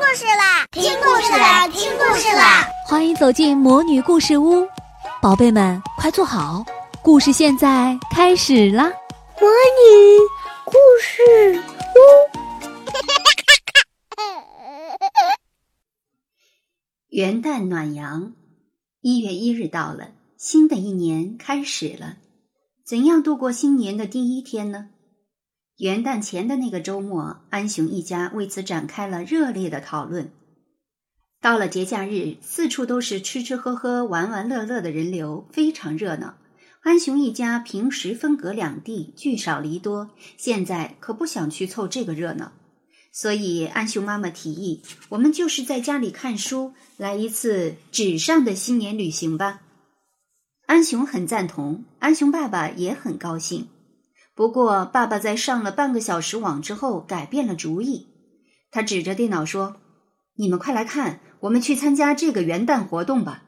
故事啦！听故事啦！听故事啦！欢迎走进魔女故事屋，宝贝们快坐好，故事现在开始啦！魔女故事屋，元旦暖阳，一月一日到了，新的一年开始了。怎样度过新年的第一天呢？元旦前的那个周末，安雄一家为此展开了热烈的讨论。到了节假日，四处都是吃吃喝喝、玩玩乐乐的人流，非常热闹。安雄一家平时分隔两地，聚少离多，现在可不想去凑这个热闹。所以，安雄妈妈提议，我们就是在家里看书，来一次纸上的新年旅行吧。安雄很赞同，安雄爸爸也很高兴。不过，爸爸在上了半个小时网之后改变了主意。他指着电脑说：“你们快来看，我们去参加这个元旦活动吧！”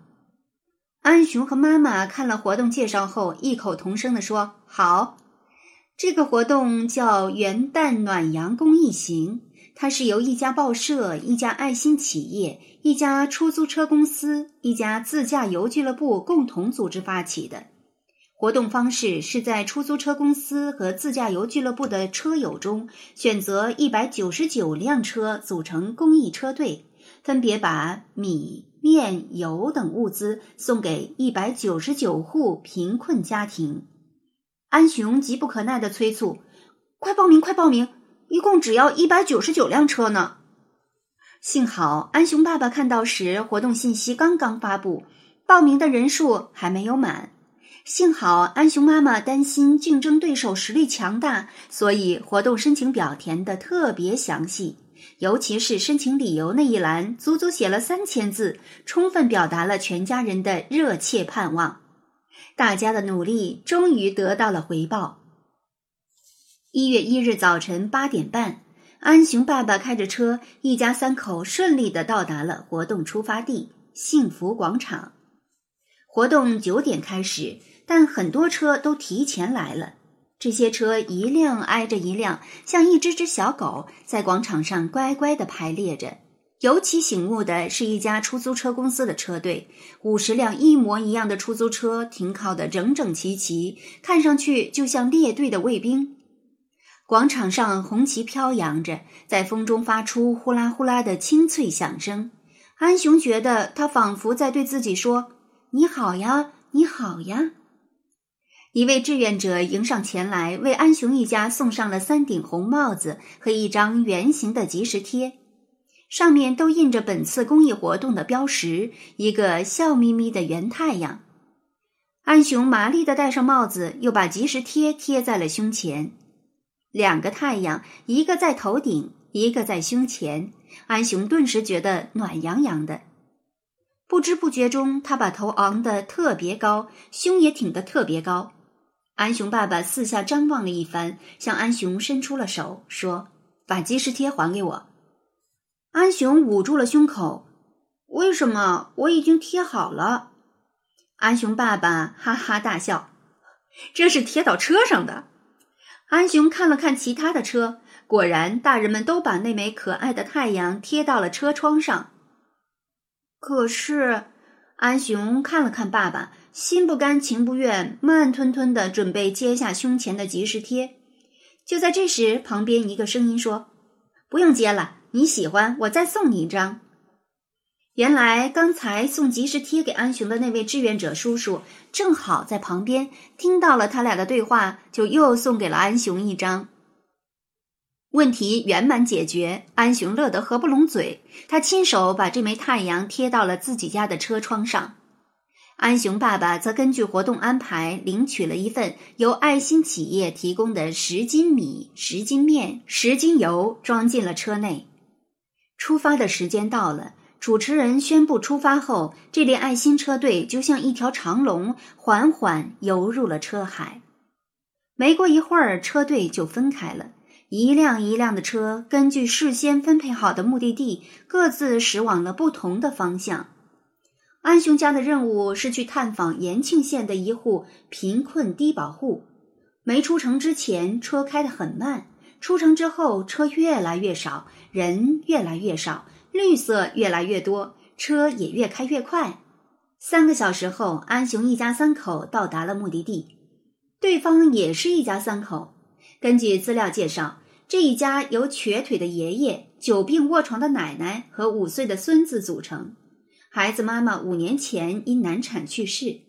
安雄和妈妈看了活动介绍后，异口同声地说：“好！”这个活动叫“元旦暖阳公益行”，它是由一家报社、一家爱心企业、一家出租车公司、一家自驾游俱乐部共同组织发起的。活动方式是在出租车公司和自驾游俱乐部的车友中选择一百九十九辆车组成公益车队，分别把米、面、油等物资送给一百九十九户贫困家庭。安雄急不可耐的催促：“快报名，快报名！一共只要一百九十九辆车呢。”幸好安雄爸爸看到时，活动信息刚刚发布，报名的人数还没有满。幸好安雄妈妈担心竞争对手实力强大，所以活动申请表填的特别详细，尤其是申请理由那一栏，足足写了三千字，充分表达了全家人的热切盼望。大家的努力终于得到了回报。一月一日早晨八点半，安雄爸爸开着车，一家三口顺利的到达了活动出发地——幸福广场。活动九点开始。但很多车都提前来了，这些车一辆挨着一辆，像一只只小狗，在广场上乖乖地排列着。尤其醒目的是一家出租车公司的车队，五十辆一模一样的出租车停靠得整整齐齐，看上去就像列队的卫兵。广场上红旗飘扬着，在风中发出呼啦呼啦的清脆响声。安雄觉得他仿佛在对自己说：“你好呀，你好呀。”一位志愿者迎上前来，为安雄一家送上了三顶红帽子和一张圆形的即时贴，上面都印着本次公益活动的标识——一个笑眯眯的圆太阳。安雄麻利地戴上帽子，又把即时贴贴在了胸前。两个太阳，一个在头顶，一个在胸前，安雄顿时觉得暖洋洋的。不知不觉中，他把头昂得特别高，胸也挺得特别高。安雄爸爸四下张望了一番，向安雄伸出了手，说：“把即时贴还给我。”安雄捂住了胸口：“为什么？我已经贴好了。”安雄爸爸哈哈大笑：“这是贴到车上的。”安雄看了看其他的车，果然，大人们都把那枚可爱的太阳贴到了车窗上。可是，安雄看了看爸爸。心不甘情不愿，慢吞吞的准备揭下胸前的即时贴。就在这时，旁边一个声音说：“不用揭了，你喜欢，我再送你一张。”原来刚才送即时贴给安雄的那位志愿者叔叔，正好在旁边听到了他俩的对话，就又送给了安雄一张。问题圆满解决，安雄乐得合不拢嘴，他亲手把这枚太阳贴到了自己家的车窗上。安雄爸爸则根据活动安排，领取了一份由爱心企业提供的十斤米、十斤面、十斤油，装进了车内。出发的时间到了，主持人宣布出发后，这列爱心车队就像一条长龙，缓缓游入了车海。没过一会儿，车队就分开了，一辆一辆的车根据事先分配好的目的地，各自驶往了不同的方向。安雄家的任务是去探访延庆县的一户贫困低保户。没出城之前，车开得很慢；出城之后，车越来越少，人越来越少，绿色越来越多，车也越开越快。三个小时后，安雄一家三口到达了目的地。对方也是一家三口。根据资料介绍，这一家由瘸腿的爷爷、久病卧床的奶奶和五岁的孙子组成。孩子妈妈五年前因难产去世，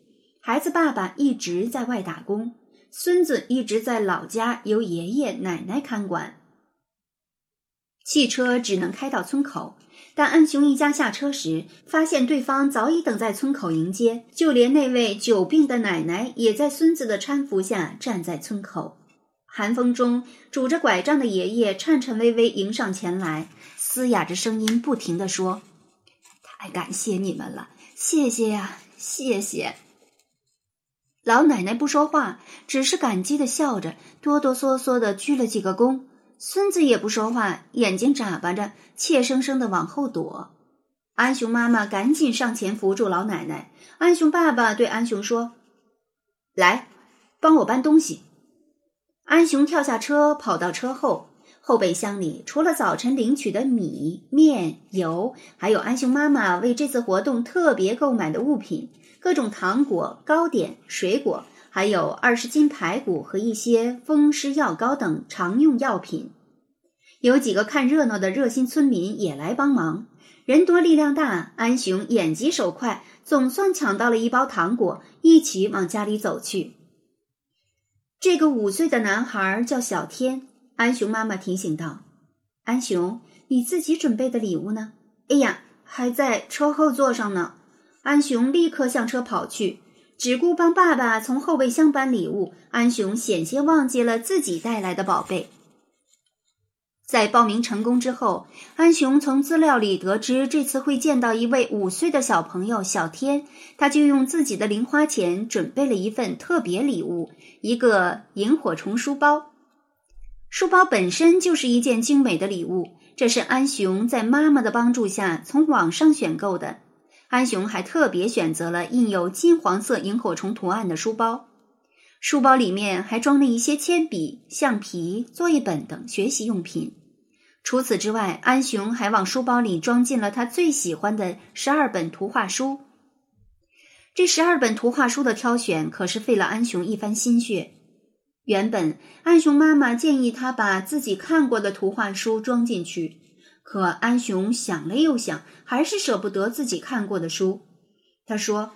孩子爸爸一直在外打工，孙子一直在老家由爷爷奶奶看管。汽车只能开到村口。但安雄一家下车时，发现对方早已等在村口迎接，就连那位久病的奶奶也在孙子的搀扶下站在村口。寒风中，拄着拐杖的爷爷颤颤巍巍迎上前来，嘶哑着声音不停地说：“太感谢你们了，谢谢呀，谢谢。”老奶奶不说话，只是感激的笑着，哆哆嗦嗦的鞠了几个躬。孙子也不说话，眼睛眨巴着，怯生生的往后躲。安雄妈妈赶紧上前扶住老奶奶。安雄爸爸对安雄说：“来，帮我搬东西。”安雄跳下车，跑到车后。后备箱里除了早晨领取的米、面、油，还有安雄妈妈为这次活动特别购买的物品：各种糖果、糕点、水果。还有二十斤排骨和一些风湿药膏等常用药品。有几个看热闹的热心村民也来帮忙，人多力量大。安雄眼疾手快，总算抢到了一包糖果，一起往家里走去。这个五岁的男孩叫小天。安雄妈妈提醒道：“安雄，你自己准备的礼物呢？”“哎呀，还在车后座上呢。”安雄立刻向车跑去。只顾帮爸爸从后备箱搬礼物，安雄险些忘记了自己带来的宝贝。在报名成功之后，安雄从资料里得知这次会见到一位五岁的小朋友小天，他就用自己的零花钱准备了一份特别礼物——一个萤火虫书包。书包本身就是一件精美的礼物，这是安雄在妈妈的帮助下从网上选购的。安雄还特别选择了印有金黄色萤火虫图案的书包，书包里面还装了一些铅笔、橡皮、作业本等学习用品。除此之外，安雄还往书包里装进了他最喜欢的十二本图画书。这十二本图画书的挑选可是费了安雄一番心血。原本安雄妈妈建议他把自己看过的图画书装进去。可安雄想了又想，还是舍不得自己看过的书。他说：“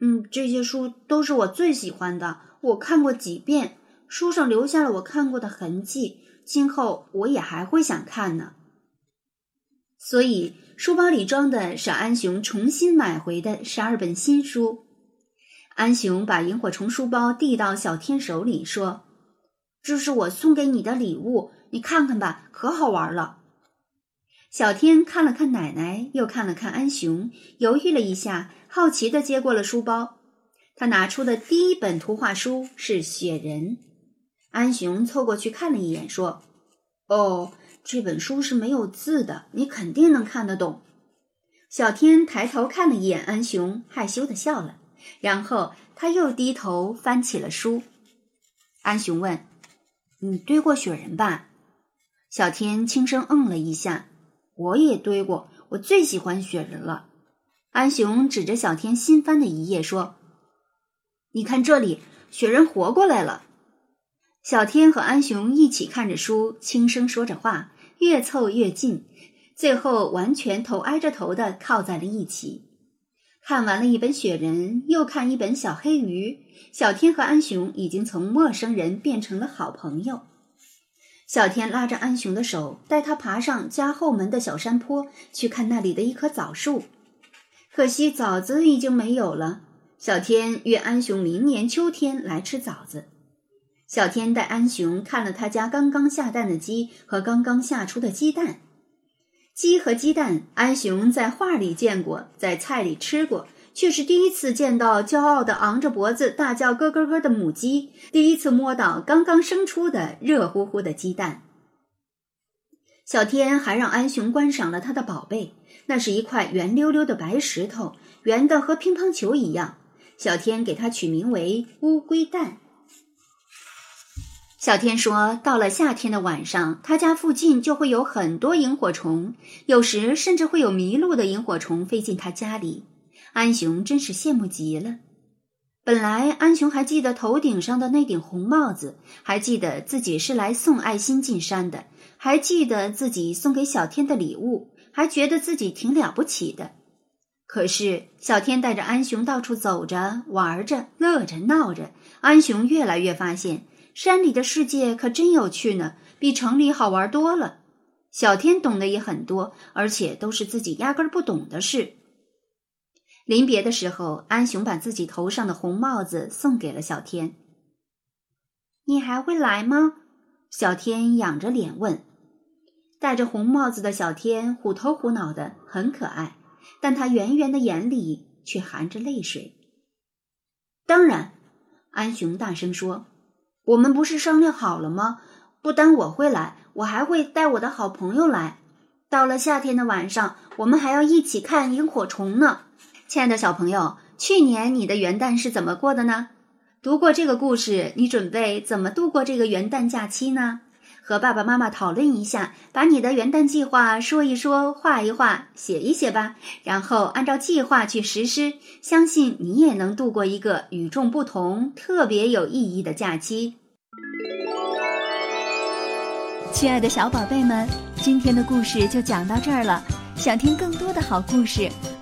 嗯，这些书都是我最喜欢的，我看过几遍，书上留下了我看过的痕迹，今后我也还会想看呢。”所以，书包里装的是安雄重新买回的十二本新书。安雄把萤火虫书包递到小天手里，说：“这是我送给你的礼物，你看看吧，可好玩了。”小天看了看奶奶，又看了看安雄，犹豫了一下，好奇的接过了书包。他拿出的第一本图画书是《雪人》。安雄凑过去看了一眼，说：“哦，这本书是没有字的，你肯定能看得懂。”小天抬头看了一眼安雄，害羞的笑了，然后他又低头翻起了书。安雄问：“你堆过雪人吧？”小天轻声嗯了一下。我也堆过，我最喜欢雪人了。安雄指着小天新翻的一页说：“你看这里，雪人活过来了。”小天和安雄一起看着书，轻声说着话，越凑越近，最后完全头挨着头的靠在了一起。看完了一本雪人，又看一本小黑鱼，小天和安雄已经从陌生人变成了好朋友。小天拉着安雄的手，带他爬上家后门的小山坡，去看那里的一棵枣树。可惜枣子已经没有了。小天约安雄明年秋天来吃枣子。小天带安雄看了他家刚刚下蛋的鸡和刚刚下出的鸡蛋。鸡和鸡蛋，安雄在画里见过，在菜里吃过。却是第一次见到骄傲的昂着脖子大叫咯咯咯的母鸡，第一次摸到刚刚生出的热乎乎的鸡蛋。小天还让安雄观赏了他的宝贝，那是一块圆溜溜的白石头，圆的和乒乓球一样。小天给它取名为乌龟蛋。小天说：“到了夏天的晚上，他家附近就会有很多萤火虫，有时甚至会有迷路的萤火虫飞进他家里。”安雄真是羡慕极了。本来安雄还记得头顶上的那顶红帽子，还记得自己是来送爱心进山的，还记得自己送给小天的礼物，还觉得自己挺了不起的。可是小天带着安雄到处走着、玩着、乐着、闹着，安雄越来越发现。山里的世界可真有趣呢，比城里好玩多了。小天懂得也很多，而且都是自己压根儿不懂的事。临别的时候，安雄把自己头上的红帽子送给了小天。你还会来吗？小天仰着脸问。戴着红帽子的小天虎头虎脑的，很可爱，但他圆圆的眼里却含着泪水。当然，安雄大声说。我们不是商量好了吗？不单我会来，我还会带我的好朋友来。到了夏天的晚上，我们还要一起看萤火虫呢。亲爱的小朋友，去年你的元旦是怎么过的呢？读过这个故事，你准备怎么度过这个元旦假期呢？和爸爸妈妈讨论一下，把你的元旦计划说一说，画一画，写一写吧。然后按照计划去实施，相信你也能度过一个与众不同、特别有意义的假期。亲爱的小宝贝们，今天的故事就讲到这儿了。想听更多的好故事，